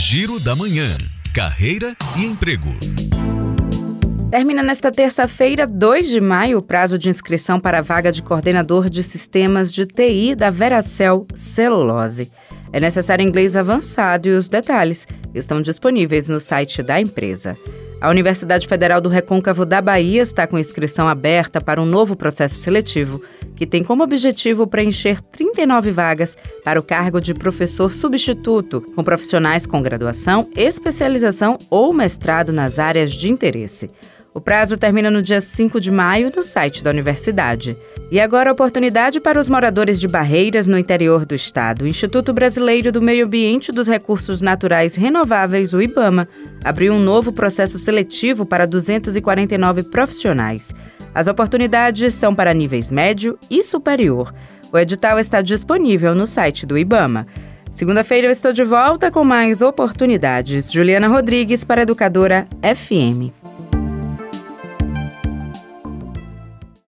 Giro da Manhã. Carreira e emprego. Termina nesta terça-feira, 2 de maio, o prazo de inscrição para a vaga de coordenador de sistemas de TI da Veracel Celulose. É necessário inglês avançado e os detalhes estão disponíveis no site da empresa. A Universidade Federal do Recôncavo da Bahia está com inscrição aberta para um novo processo seletivo, que tem como objetivo preencher 39 vagas para o cargo de professor substituto, com profissionais com graduação, especialização ou mestrado nas áreas de interesse. O prazo termina no dia 5 de maio no site da universidade. E agora a oportunidade para os moradores de Barreiras no interior do estado. O Instituto Brasileiro do Meio Ambiente e dos Recursos Naturais Renováveis, o IBAMA, abriu um novo processo seletivo para 249 profissionais. As oportunidades são para níveis médio e superior. O edital está disponível no site do IBAMA. Segunda-feira eu estou de volta com mais oportunidades. Juliana Rodrigues para Educadora FM.